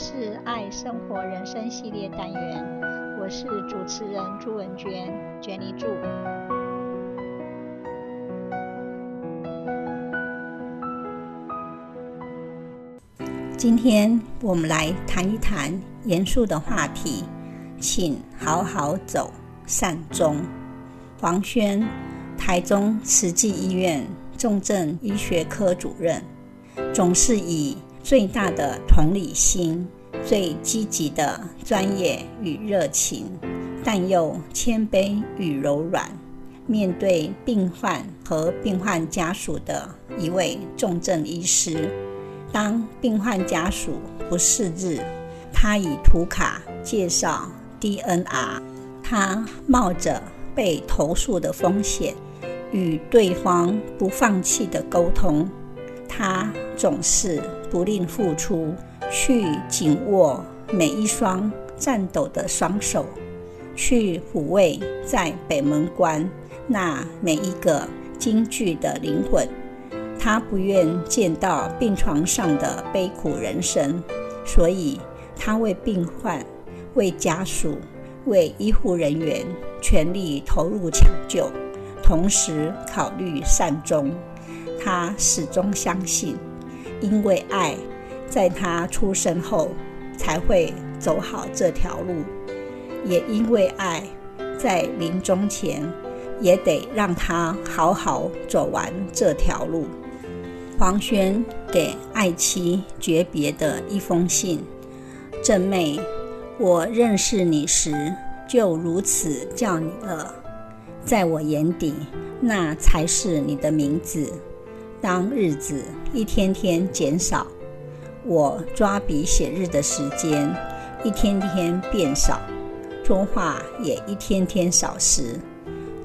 是爱生活人生系列单元，我是主持人朱文娟，Jenny 朱。今天我们来谈一谈严肃的话题，请好好走善终。黄轩，台中慈济医院重症医学科主任，总是以最大的同理心、最积极的专业与热情，但又谦卑与柔软，面对病患和病患家属的一位重症医师。当病患家属不识字，他以图卡介绍 DNR，他冒着被投诉的风险，与对方不放弃的沟通，他总是。不吝付出，去紧握每一双颤抖的双手，去抚慰在北门关那每一个惊惧的灵魂。他不愿见到病床上的悲苦人生，所以他为病患、为家属、为医护人员全力投入抢救，同时考虑善终。他始终相信。因为爱，在他出生后才会走好这条路；也因为爱，在临终前也得让他好好走完这条路。黄轩给爱妻诀别的一封信：正妹，我认识你时就如此叫你了，在我眼底，那才是你的名字。当日子一天天减少，我抓笔写日的时间一天天变少，说话也一天天少时，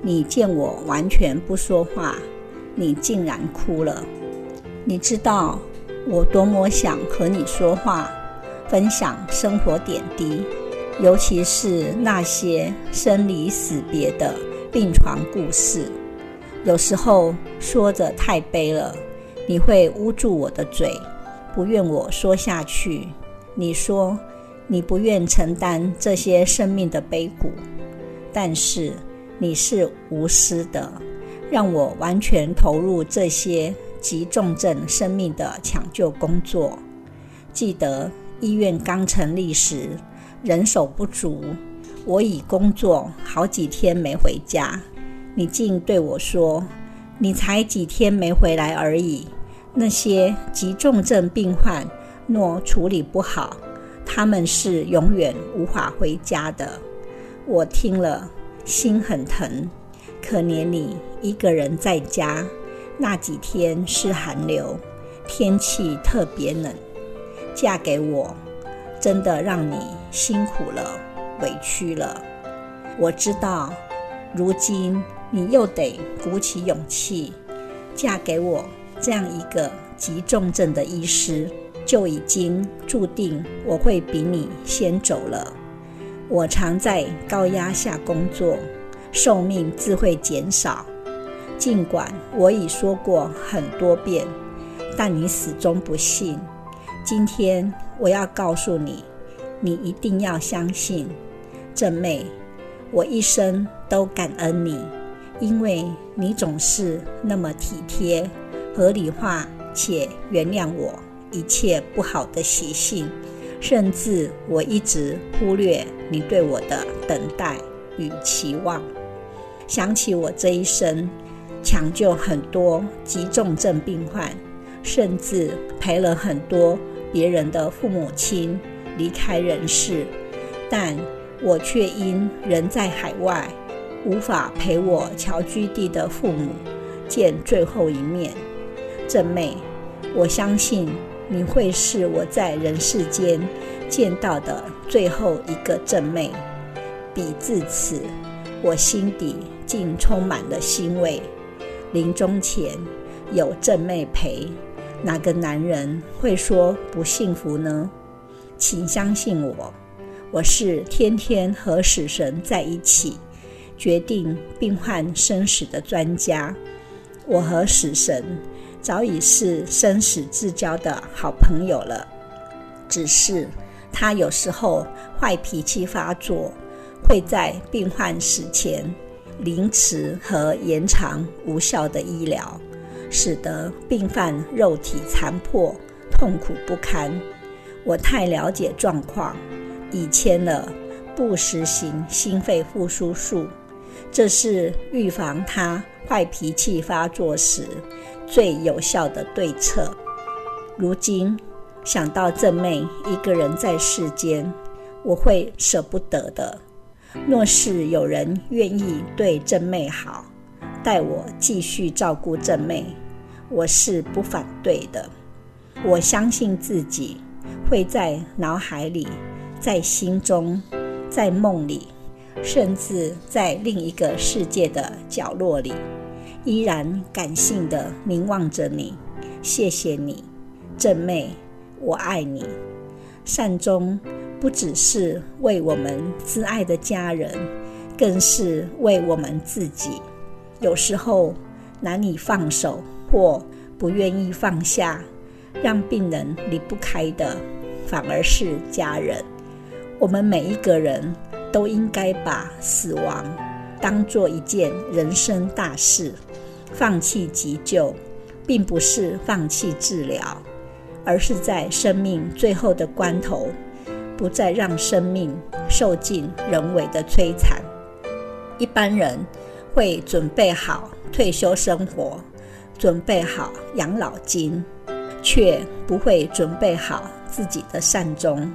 你见我完全不说话，你竟然哭了。你知道我多么想和你说话，分享生活点滴，尤其是那些生离死别的病床故事。有时候说着太悲了，你会捂住我的嘴，不愿我说下去。你说你不愿承担这些生命的悲苦，但是你是无私的，让我完全投入这些急重症生命的抢救工作。记得医院刚成立时，人手不足，我已工作好几天没回家。你竟对我说：“你才几天没回来而已。那些急重症病患若处理不好，他们是永远无法回家的。”我听了心很疼，可怜你一个人在家。那几天是寒流，天气特别冷。嫁给我，真的让你辛苦了，委屈了。我知道，如今。你又得鼓起勇气嫁给我这样一个急重症的医师，就已经注定我会比你先走了。我常在高压下工作，寿命自会减少。尽管我已说过很多遍，但你始终不信。今天我要告诉你，你一定要相信，正妹，我一生都感恩你。因为你总是那么体贴、合理化且原谅我一切不好的习性，甚至我一直忽略你对我的等待与期望。想起我这一生抢救很多急重症病患，甚至陪了很多别人的父母亲离开人世，但我却因人在海外。无法陪我侨居地的父母见最后一面，正妹，我相信你会是我在人世间见到的最后一个正妹。彼至此，我心底竟充满了欣慰。临终前有正妹陪，哪个男人会说不幸福呢？请相信我，我是天天和死神在一起。决定病患生死的专家，我和死神早已是生死之交的好朋友了。只是他有时候坏脾气发作，会在病患死前凌迟和延长无效的医疗，使得病患肉体残破，痛苦不堪。我太了解状况，已签了不实行心肺复苏术，这是预防他坏脾气发作时最有效的对策。如今想到正妹一个人在世间，我会舍不得的。若是有人愿意对正妹好，待我继续照顾正妹，我是不反对的。我相信自己会在脑海里、在心中、在梦里，甚至在另一个世界的角落里，依然感性的凝望着你。谢谢你。正妹，我爱你。善终不只是为我们挚爱的家人，更是为我们自己。有时候难以放手或不愿意放下，让病人离不开的，反而是家人。我们每一个人都应该把死亡当做一件人生大事。放弃急救，并不是放弃治疗。而是在生命最后的关头，不再让生命受尽人为的摧残。一般人会准备好退休生活，准备好养老金，却不会准备好自己的善终。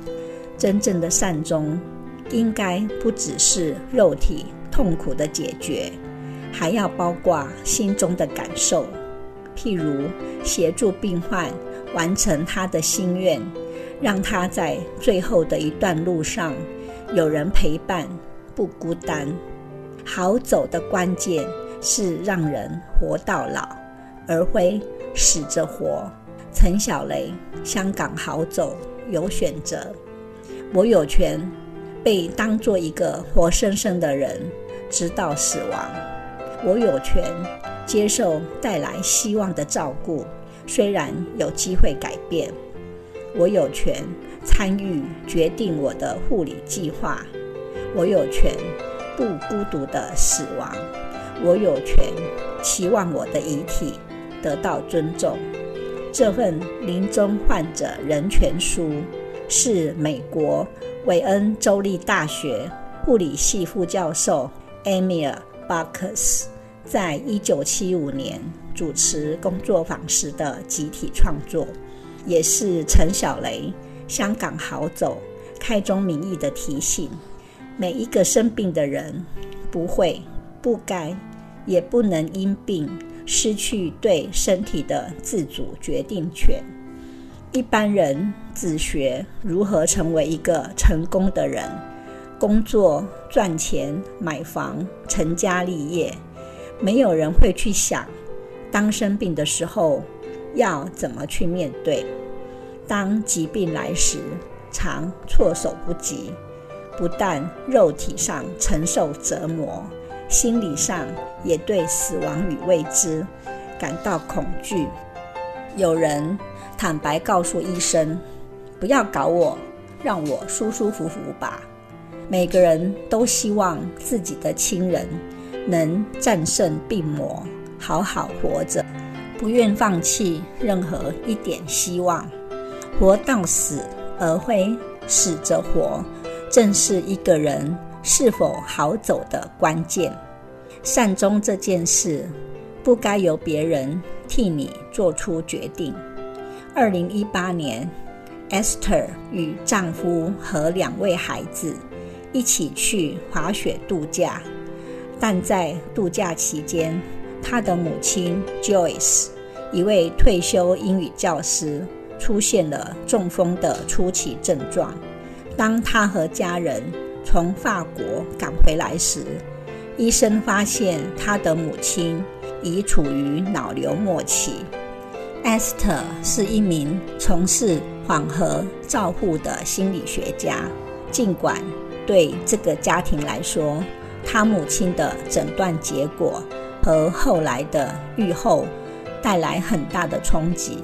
真正的善终，应该不只是肉体痛苦的解决，还要包括心中的感受，譬如协助病患。完成他的心愿，让他在最后的一段路上有人陪伴，不孤单。好走的关键是让人活到老，而非死着活。陈小雷，香港好走有选择。我有权被当作一个活生生的人，直到死亡。我有权接受带来希望的照顾。虽然有机会改变，我有权参与决定我的护理计划，我有权不孤独的死亡，我有权期望我的遗体得到尊重。这份临终患者人权书是美国韦恩州立大学护理系副教授 Emil Backus 在一九七五年。主持工作坊时的集体创作，也是陈小雷香港好走开宗明义的提醒：每一个生病的人，不会、不该，也不能因病失去对身体的自主决定权。一般人只学如何成为一个成功的人，工作、赚钱、买房、成家立业，没有人会去想。当生病的时候，要怎么去面对？当疾病来时，常措手不及，不但肉体上承受折磨，心理上也对死亡与未知感到恐惧。有人坦白告诉医生：“不要搞我，让我舒舒服服吧。”每个人都希望自己的亲人能战胜病魔。好好活着，不愿放弃任何一点希望，活到死而非死着活，正是一个人是否好走的关键。善终这件事，不该由别人替你做出决定。二零一八年，Esther 与丈夫和两位孩子一起去滑雪度假，但在度假期间，他的母亲 Joyce，一位退休英语教师，出现了中风的初期症状。当他和家人从法国赶回来时，医生发现他的母亲已处于脑瘤末期。Esther 是一名从事缓和照护的心理学家，尽管对这个家庭来说，他母亲的诊断结果。和后来的愈后带来很大的冲击，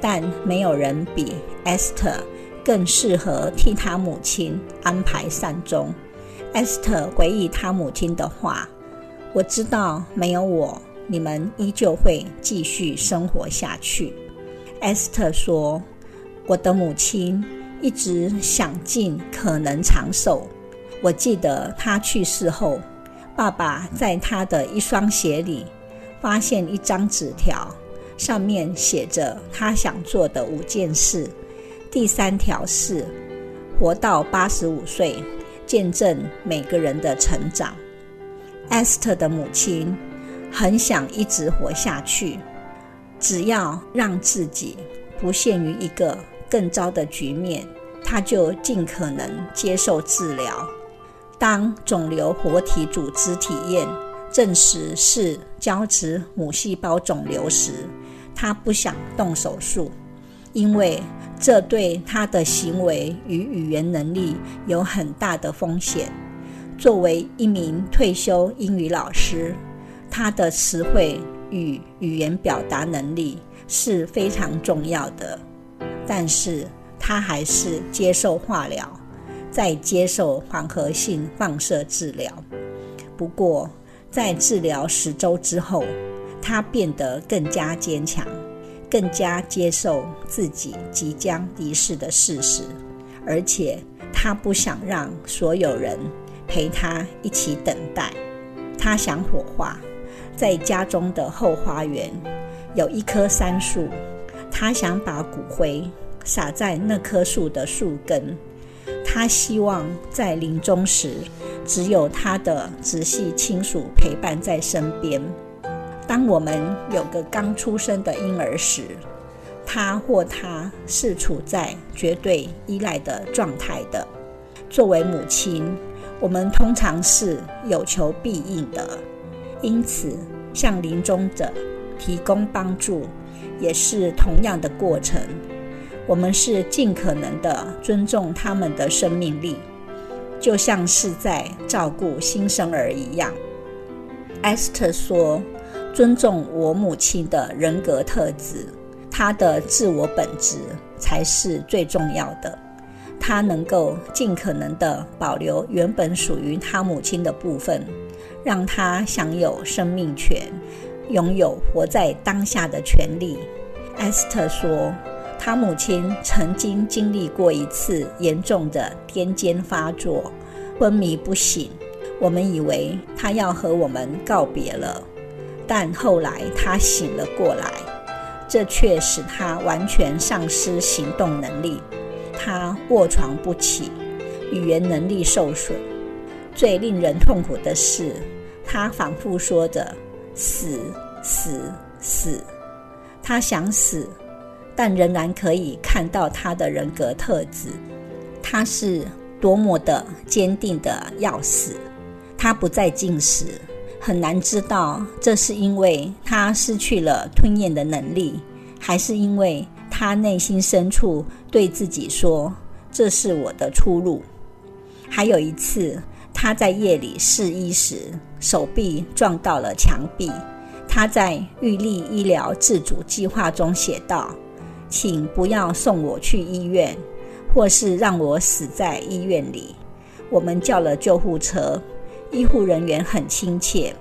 但没有人比 Esther 更适合替他母亲安排善终。Esther 回忆他母亲的话：“我知道没有我，你们依旧会继续生活下去。” Esther 说：“我的母亲一直想尽可能长寿。我记得他去世后，爸爸在他的一双鞋里发现一张纸条。”上面写着他想做的五件事。第三条是活到八十五岁，见证每个人的成长。Esther 的母亲很想一直活下去，只要让自己不陷于一个更糟的局面，她就尽可能接受治疗。当肿瘤活体组织体验证实是胶质母细胞肿瘤时，他不想动手术，因为这对他的行为与语言能力有很大的风险。作为一名退休英语老师，他的词汇与语言表达能力是非常重要的。但是他还是接受化疗，再接受缓和性放射治疗。不过，在治疗十周之后，他变得更加坚强，更加接受自己即将离世的事实，而且他不想让所有人陪他一起等待。他想火化，在家中的后花园有一棵杉树，他想把骨灰撒在那棵树的树根。他希望在临终时，只有他的直系亲属陪伴在身边。当我们有个刚出生的婴儿时，他或她是处在绝对依赖的状态的。作为母亲，我们通常是有求必应的，因此向临终者提供帮助也是同样的过程。我们是尽可能的尊重他们的生命力，就像是在照顾新生儿一样。Esther 说。尊重我母亲的人格特质，她的自我本质才是最重要的。她能够尽可能地保留原本属于她母亲的部分，让她享有生命权，拥有活在当下的权利。Esther 说，他母亲曾经经历过一次严重的癫痫发作，昏迷不醒。我们以为她要和我们告别了。但后来他醒了过来，这却使他完全丧失行动能力。他卧床不起，语言能力受损。最令人痛苦的是，他反复说着“死，死，死”。他想死，但仍然可以看到他的人格特质。他是多么的坚定的要死。他不再进食。很难知道，这是因为他失去了吞咽的能力，还是因为他内心深处对自己说：“这是我的出路。”还有一次，他在夜里试衣时，手臂撞到了墙壁。他在预立医疗自主计划中写道：“请不要送我去医院，或是让我死在医院里。”我们叫了救护车。医护人员很亲切，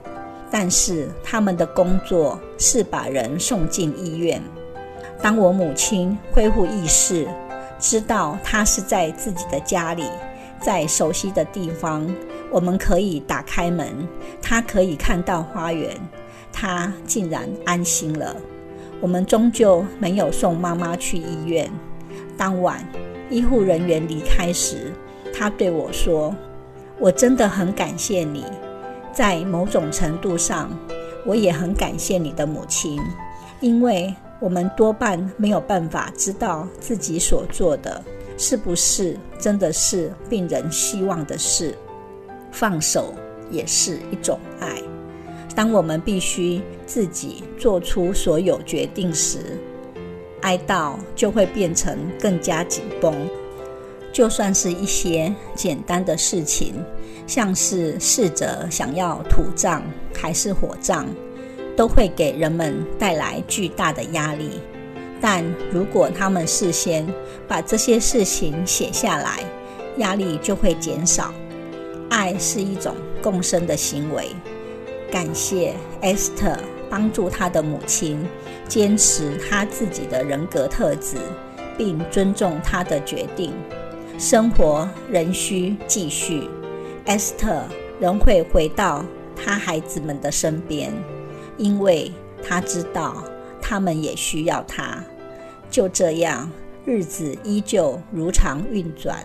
但是他们的工作是把人送进医院。当我母亲恢复意识，知道她是在自己的家里，在熟悉的地方，我们可以打开门，她可以看到花园，她竟然安心了。我们终究没有送妈妈去医院。当晚，医护人员离开时，他对我说。我真的很感谢你，在某种程度上，我也很感谢你的母亲，因为我们多半没有办法知道自己所做的是不是真的是病人希望的事。放手也是一种爱。当我们必须自己做出所有决定时，哀悼就会变成更加紧绷。就算是一些简单的事情，像是逝者想要土葬还是火葬，都会给人们带来巨大的压力。但如果他们事先把这些事情写下来，压力就会减少。爱是一种共生的行为。感谢 Esther 帮助他的母亲坚持他自己的人格特质，并尊重他的决定。生活仍需继续，Esther 仍会回到他孩子们的身边，因为他知道他们也需要他。就这样，日子依旧如常运转。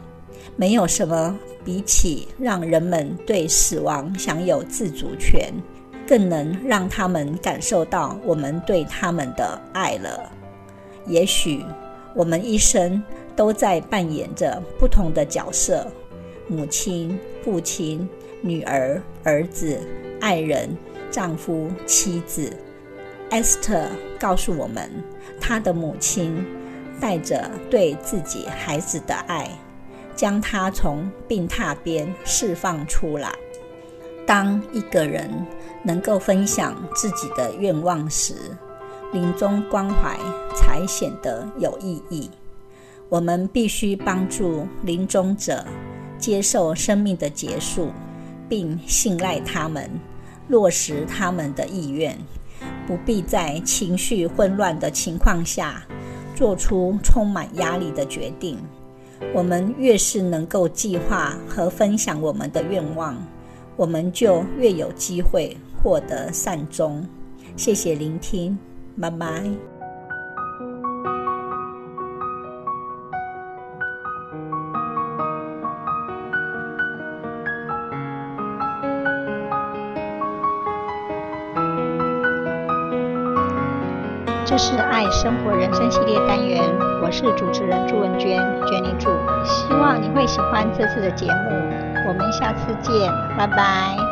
没有什么比起让人们对死亡享有自主权，更能让他们感受到我们对他们的爱了。也许我们一生都在扮演着不同的角色：母亲、父亲、女儿、儿子、爱人、丈夫、妻子。Esther 告诉我们，她的母亲带着对自己孩子的爱。将他从病榻边释放出来。当一个人能够分享自己的愿望时，临终关怀才显得有意义。我们必须帮助临终者接受生命的结束，并信赖他们，落实他们的意愿，不必在情绪混乱的情况下做出充满压力的决定。我们越是能够计划和分享我们的愿望，我们就越有机会获得善终。谢谢聆听，拜拜。这是爱生活人生系列单元，我是主持人朱文娟，娟妮祝，希望你会喜欢这次的节目，我们下次见，拜拜。